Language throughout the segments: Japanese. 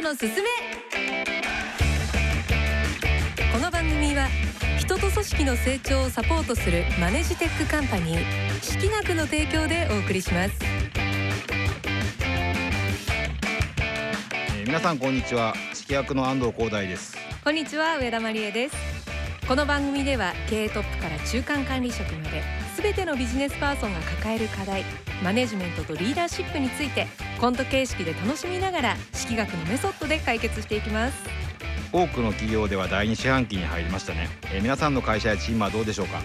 トのすすめ。この番組は人と組織の成長をサポートするマネジテックカンパニー識学の提供でお送りします。えー皆さんこんにちは。式役の安藤光大です。こんにちは上田真理恵ですこの番組では経営トップから中間管理職まで全てのビジネスパーソンが抱える課題マネジメントとリーダーシップについてコント形式で楽しみながら式学のメソッドで解決していきます。多くの企業では第二四半期に入りましたね、えー皆さんの会社やチームはどうでしょうか？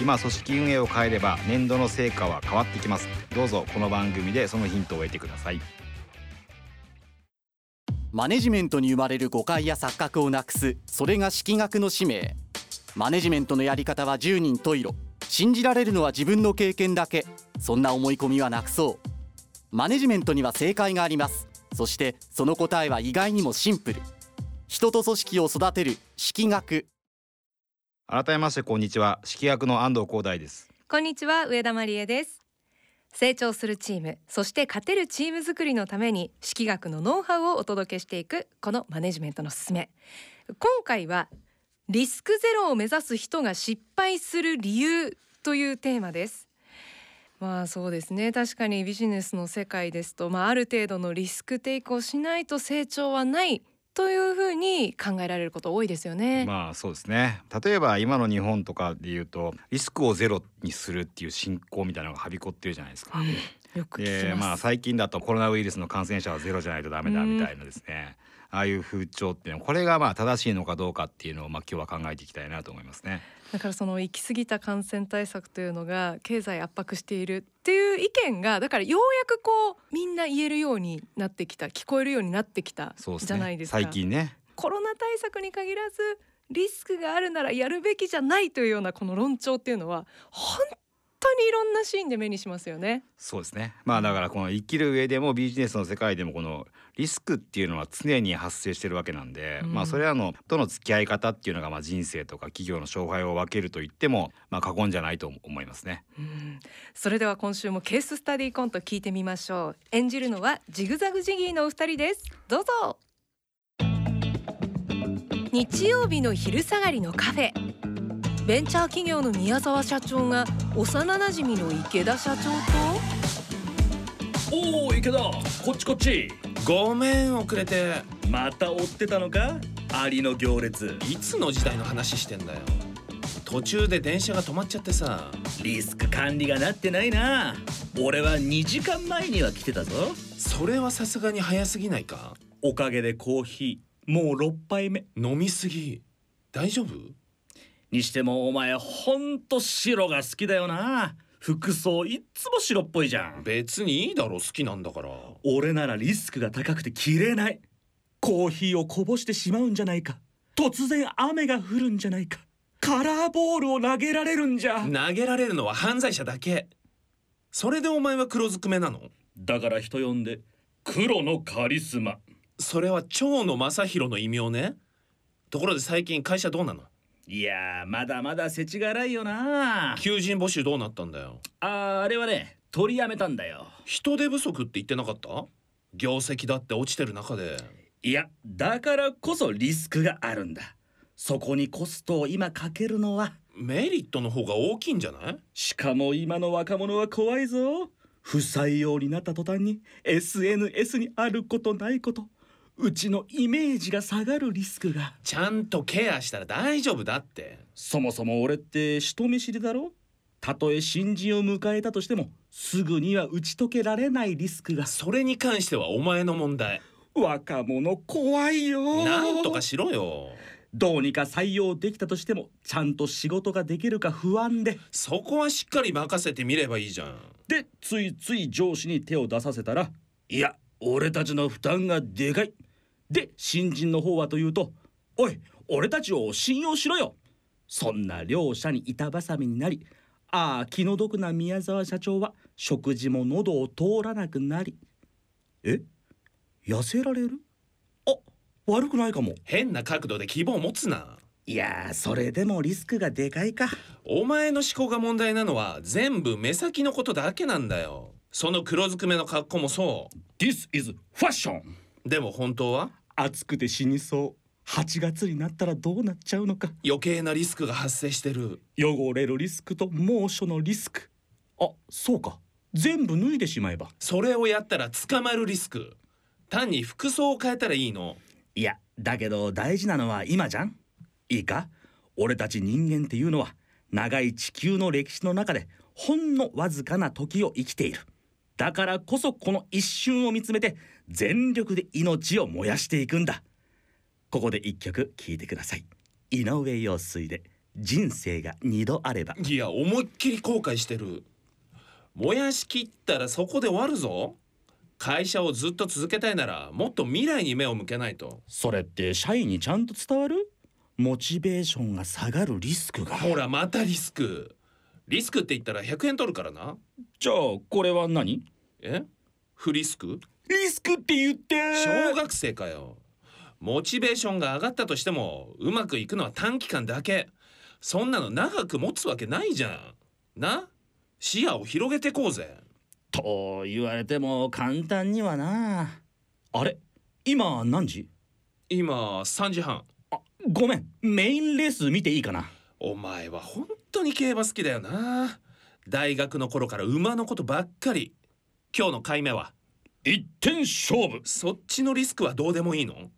今組織運営を変えれば年度の成果は変わってきます。どうぞこの番組でそのヒントを得てください。マネジメントに生まれる誤解や錯覚をなくすそれが式学の使命マネジメントのやり方は10人十色。信じられるのは自分の経験だけ。そんな思い込みはなくそう。マネジメントには正解があります。そしてその答えは意外にもシンプル。人と組織を育てる式学。改めましてこんにちは。式役の安藤光大です。こんにちは上田真理恵です。成長するチームそして勝てるチーム作りのために式学のノウハウをお届けしていくこのマネジメントのすすめ。今回はリスクゼロを目指す人が失敗する理由というテーマです。まあそうですね。確かにビジネスの世界ですと、まあ、ある程度のリスクテイクをしないと成長はないというふうに考えられること多いですよね。まあそうですね。例えば今の日本とかで言うとリスクをゼロにするっていう進行みたいなのがはびこってるじゃないですか、よく聞きます。でまあ最近だとコロナウイルスの感染者はゼロじゃないとダメだみたいなですね、ああいう風潮っていうのはこれがまあ正しいのかどうかっていうのをまあ今日は考えていきたいなと思いますね。だからその行き過ぎた感染対策というのが経済圧迫しているっていう意見がだからようやくこうみんな言えるようになってきた聞こえるようになってきたじゃないですか。最近ねコロナ対策に限らずリスクがあるならやるべきじゃないというようなこの論調っていうのは本当にいろんなシーンで目にしますよね。そうですね。まあだからこの生きる上でもビジネスの世界でもこのリスクっていうのは常に発生してるわけなんで、うん。まあそれらのとの付き合い方っていうのがまあ人生とか企業の勝敗を分けると言ってもまあ過言じゃないと思いますね。うん。それでは今週もケーススタディコント聞いてみましょう。演じるのはジグザグジギーのお二人です。どうぞ。日曜日の昼下がりのカフェベンチャー企業の宮沢社長が幼馴染の池田社長と？おお池田こっちこっち。ごめん遅れて。また追ってたのか？アリの行列。いつの時代の話してんだよ。途中で電車が止まっちゃってさ。リスク管理がなってないな。俺は2時間前には来てたぞ。それはさすがに早すぎないか？おかげでコーヒーもう6杯目。飲みすぎ。大丈夫？にしてもお前ほんと白が好きだよな。服装いっつも白っぽいじゃん。別にいいだろ好きなんだから。俺ならリスクが高くて着れない。コーヒーをこぼしてしまうんじゃないか。突然雨が降るんじゃないか。カラーボールを投げられるんじゃ。投げられるのは犯罪者だけ。それでお前は黒ずくめなの？だから人呼んで黒のカリスマ。それは蝶野正宏の異名ね。ところで最近会社どうなの？いやーまだまだ世知辛いよな。求人募集どうなったんだよ。あーあれはね取りやめたんだよ。人手不足って言ってなかった？業績だって落ちてる中で。いやだからこそリスクがあるんだ。そこにコストを今かけるのは。メリットの方が大きいんじゃない？しかも今の若者は怖いぞ。不採用になった途端に SNS にあることないことうちのイメージが下がるリスクが。ちゃんとケアしたら大丈夫だって。そもそも俺って人見知りだろ？たとえ新人を迎えたとしてもすぐには打ち解けられないリスクが。それに関してはお前の問題。若者怖いよなんとかしろよ。どうにか採用できたとしてもちゃんと仕事ができるか不安で。そこはしっかり任せてみればいいじゃん。でついつい上司に手を出させたらいや俺たちの負担がでかいで新人の方はというとおい俺たちを信用しろよ。そんな両者に板挟みになりああ気の毒な宮沢社長は食事も喉を通らなくなり。え？痩せられる？あ悪くないかも。変な角度で希望を持つな。いやーそれでもリスクがでかいか。お前の思考が問題なのは全部目先のことだけなんだよ。その黒ずくめの格好もそ This is fashion うでも本当は？暑くて死にそう。8月になったらどうなっちゃうのか。余計なリスクが発生してる。汚れるリスクと猛暑のリスク。あそうか。全部脱いでしまえば。それをやったら捕まるリスク。単に服装を変えたらいいの。いやだけど大事なのは今じゃん。いいか？俺たち人間っていうのは長い地球の歴史の中でほんのわずかな時を生きている。だからこそこの一瞬を見つめて全力で命を燃やしていくんだ。ここで一曲聴いてください。井上陽水で人生が二度あれば。いや思いっきり後悔してる。燃やしきったらそこで終わるぞ。会社をずっと続けたいならもっと未来に目を向けないと。それって社員にちゃんと伝わる？モチベーションが下がるリスクが。ほらまたリスク。リスクって言ったら100円取るからな。じゃあこれは何？え？フリスク？リスクって言って。小学生かよ。モチベーションが上がったとしてもうまくいくのは短期間だけ。そんなの長く持つわけないじゃん。な？視野を広げてこうぜ。と言われても簡単にはな。あれ？今何時？今3時半。あごめん。メインレース見ていいかな？お前は本当に競馬好きだよな。大学の頃から馬のことばっかり。今日の買い目は一点勝負。そっちのリスクはどうでもいいの？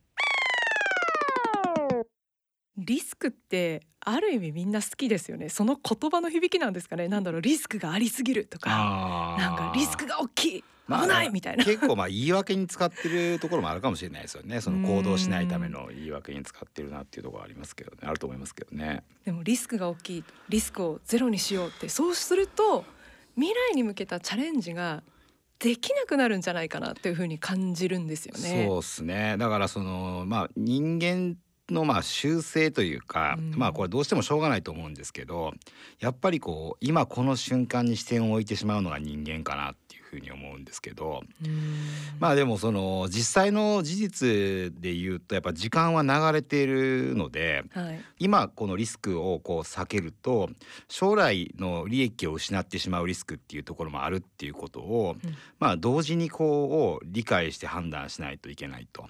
リスクってある意味みんな好きですよね。その言葉の響きなんですかね。なんだろう。リスクがありすぎるとか。なんかリスクが大きい。まあ危ないみたいな。結構まあ言い訳に使ってるところもあるかもしれないですよね。その行動しないための言い訳に使ってるなっていうところありますけどね。あると思いますけどね。でもリスクが大きい。リスクをゼロにしようって。そうすると未来に向けたチャレンジができなくなるんじゃないかなっていうふうに感じるんですよね。そうですねだからそのまあ人間のまあ習性というか、うんまあこれどうしてもしょうがないと思うんですけどやっぱりこう今この瞬間に視点を置いてしまうのが人間かなっふうに思うんですけどうん。まあでもその実際の事実で言うとやっぱ時間は流れているのではい、今このリスクをこう避けると将来の利益を失ってしまうリスクっていうところもあるっていうことを、うん。まあ同時にこう理解して判断しないといけないと。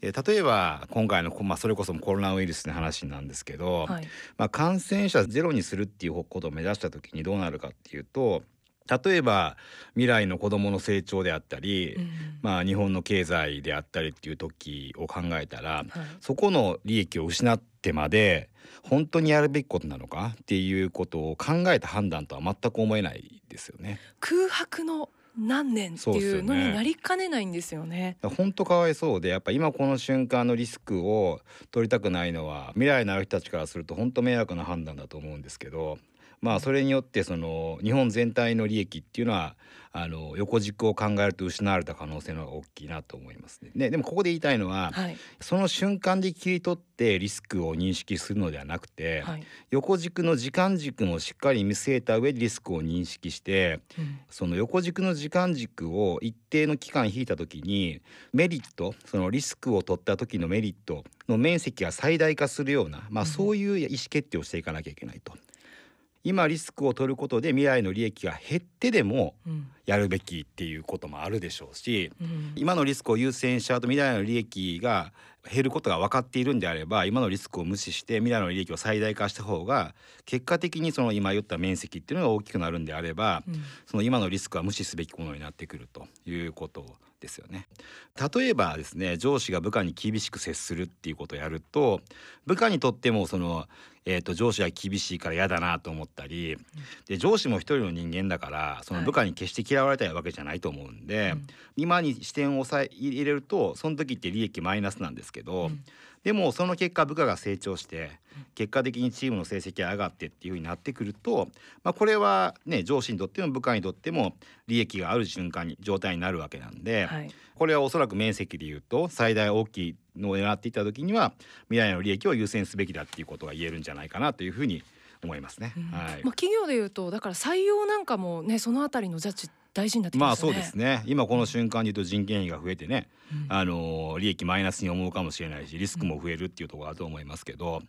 で例えば今回の、まあ、それこそコロナウイルスの話なんですけど、はい、まあ、感染者ゼロにするっていうことを目指した時にどうなるかっていうと例えば未来の子どもの成長であったり、うんまあ、日本の経済であったりっていう時を考えたらはいそこの利益を失ってまで本当にやるべきことなのか？っていうことを考えた判断とは全く思えないですよね。空白の何年っていうのになりかねないんですよね。だから本当かわいそうでやっぱ今この瞬間のリスクを取りたくないのは未来のある人たちからすると本当迷惑な判断だと思うんですけどまあそれによってその日本全体の利益っていうのはあの横軸を考えると失われた可能性の方が大きいなと思いますね。ねでもここで言いたいのは、はい、その瞬間で切り取ってリスクを認識するのではなくて、はい、横軸の時間軸もしっかり見据えた上でリスクを認識してうんその横軸の時間軸を一定の期間引いた時にメリットそのリスクを取った時のメリットの面積が最大化するような、まあ、うんそういう意思決定をしていかなきゃいけないと。今リスクを取ることで未来の利益が減ってでもうん。やるべきっていうこともあるでしょうしうん。今のリスクを優先しちゃうと未来の利益が減ることが分かっているんであれば今のリスクを無視して未来の利益を最大化した方が結果的にその今言った面積っていうのが大きくなるんであればうん。その今のリスクは無視すべきものになってくるということですよね。例えばですね上司が部下に厳しく接するっていうことをやると部下にとってもその、えー、と上司は厳しいから嫌だなと思ったりで上司も一人の人間だからその部下に決して嫌われたいわけじゃないと思うんで、うん。今に視点を抑え入れるとその時って利益マイナスなんですけど、うん。でもその結果部下が成長して結果的にチームの成績が上がってっていう風になってくると、まあ、これはね上司にとっても部下にとっても利益がある瞬間に状態になるわけなんで、はい、これはおそらく面積で言うと最大大きいのを狙っていった時には未来の利益を優先すべきだっていうことが言えるんじゃないかなというふうに思いますね。うん。はい。まあ企業でいうとだから採用なんかもねそのあたりのジャッジ大事になってきまあますよね。そうですね今この瞬間で言うと人件費が増えてね、うんあの利益マイナスに思うかもしれないしリスクも増えるっていうところがあると思いますけど、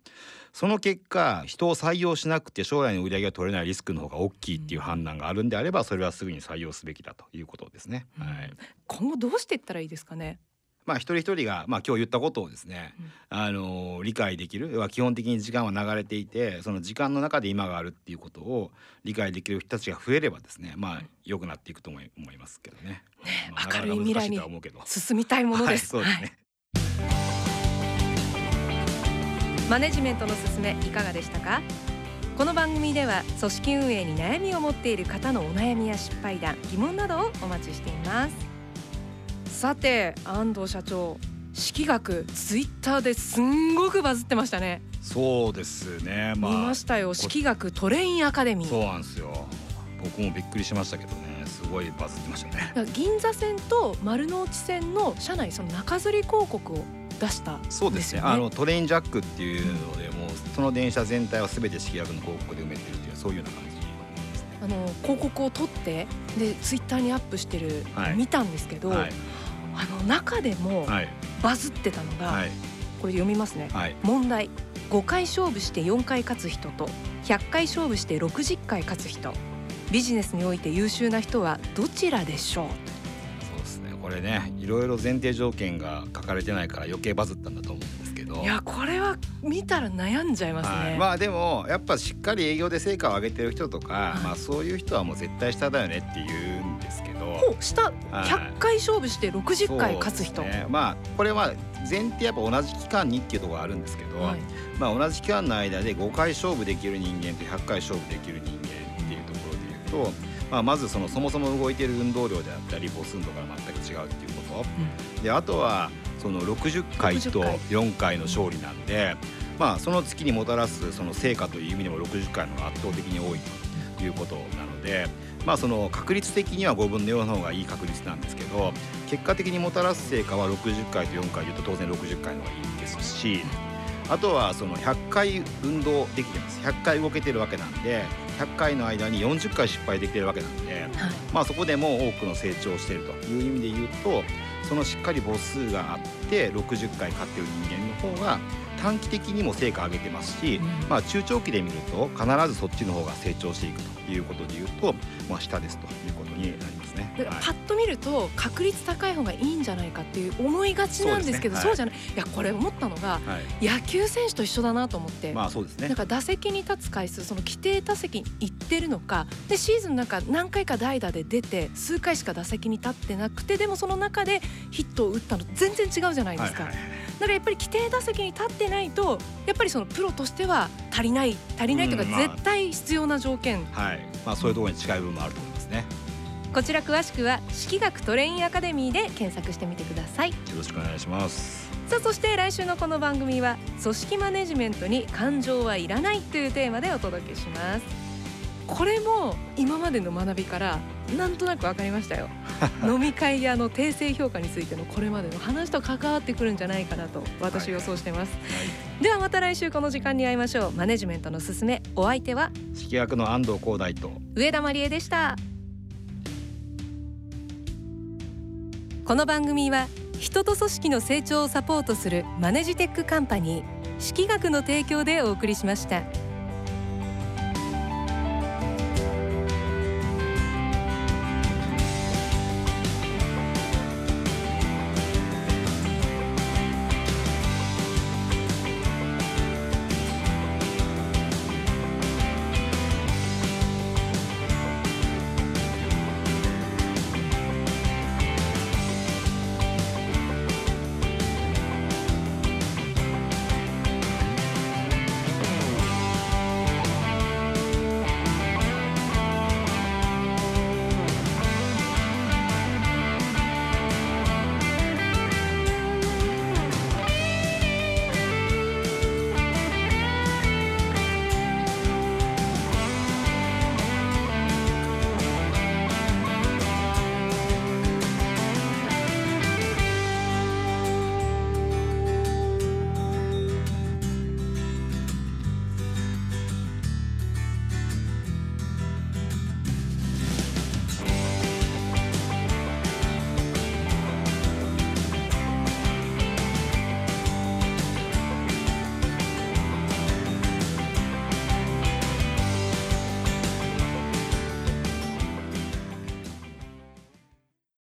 その結果人を採用しなくて将来の売り上げが取れないリスクの方が大きいっていう判断があるんであればそれはすぐに採用すべきだということですね。うんはい今後どうしていったらいいですかね。まあ一人一人がまあ今日言ったことをですね、あの理解できる基本的に時間は流れていてその時間の中で今があるっていうことを理解できる人たちが増えればですねまあ良くなっていくと思いますけどね。まあ明るい未来に進みたいものです。はい、そうですね。マネジメントのすすめいかがでしたか？この番組では組織運営に悩みを持っている方のお悩みや失敗談疑問などをお待ちしていますさて安藤社長式学ツイッターですんごくバズってましたね、そうですね。まあ見ましたよ式学トレインアカデミそうーなんですよ。僕もびっくりしましたけどね。すごいバズってましたね。銀座線と丸の内線の車内その中吊り広告を出したんそうですね。あのトレインジャックっていうのでもうその電車全体はすべて式学の広告で埋めてるっていうそういうような感じ。あの広告を撮ってでツイッターにアップしてるはい見たんですけど、はいあの中でもはい。バズってたのが、はい。これ読みますね。はい。問題。5回勝負して4回勝つ人と100回勝負して60回勝つ人。ビジネスにおいて優秀な人はどちらでしょう？そうですね。これねいろいろ前提条件が書かれてないから余計バズったんだと思うんですけど。いやこれは見たら悩んじゃいますね、はい、まあでもやっぱしっかり営業で成果を上げてる人とか、はい。まあそういう人はもう絶対下だよねって言う下はい100回勝負して60回勝つ人、ね、まあこれは前提やっぱ同じ期間にっていうところがあるんですけど、はい。まあ同じ期間の間で5回勝負できる人間と100回勝負できる人間っていうところで言うと、まあ、まずそのそもそも動いている運動量であったり母数度が全く違うっていうこと、であとはその60回と60回。4回の勝利なんで、まあその月にもたらすその成果という意味でも60回の方が圧倒的に多いということなので。まあその確率的には5分の4の方がいい確率なんですけど結果的にもたらす成果は60回と4回でいうと当然60回の方がいいですしあとはその100回運動できてます。100回動けてるわけなんで100回の間に40回失敗できてるわけなんで、はい。まあそこでも多くの成長をしているという意味で言うとそのしっかり母数があって60回勝ってる人間の方が短期的にも成果上げてますし、うん。まあ中長期で見ると必ずそっちの方が成長していくということで言うと、まあ下ですということになりますね。ではい。パッと見ると確率高い方がいいんじゃないかっていう思いがちなんですけどそう,、ね。じゃない。いやこれ思ったのがはい、野球選手と一緒だなと思って、まあそうですね。なん。か打席に立つ回数その規定打席に行ってるのかでシーズンなんか何回か代打で出て数回しか打席に立ってなくてでもその中でヒットを打ったの全然違うじゃないですか、はいはいだからやっぱり規定打席に立ってないとやっぱりそのプロとしては足りない足りないというか絶対必要な条件、はい、まあそういうところに近い部分もあると思いますね。こちら詳しくは式学トレインアカデミーで検索してみてくださいよろしくお願いします。さあそして来週のこの番組は組織マネジメントに感情はいらないというテーマでお届けしますこれも今までの学びからなんとなく分かりましたよ。飲み会やの訂正評価についてのこれまでの話と関わってくるんじゃないかなと私予想してます、ではまた来週この時間に会いましょう。マネジメントのすすめ。お相手は？式学の安藤光大と。上田まりえでした。この番組は人と組織の成長をサポートするマネジテックカンパニー式学の提供でお送りしました。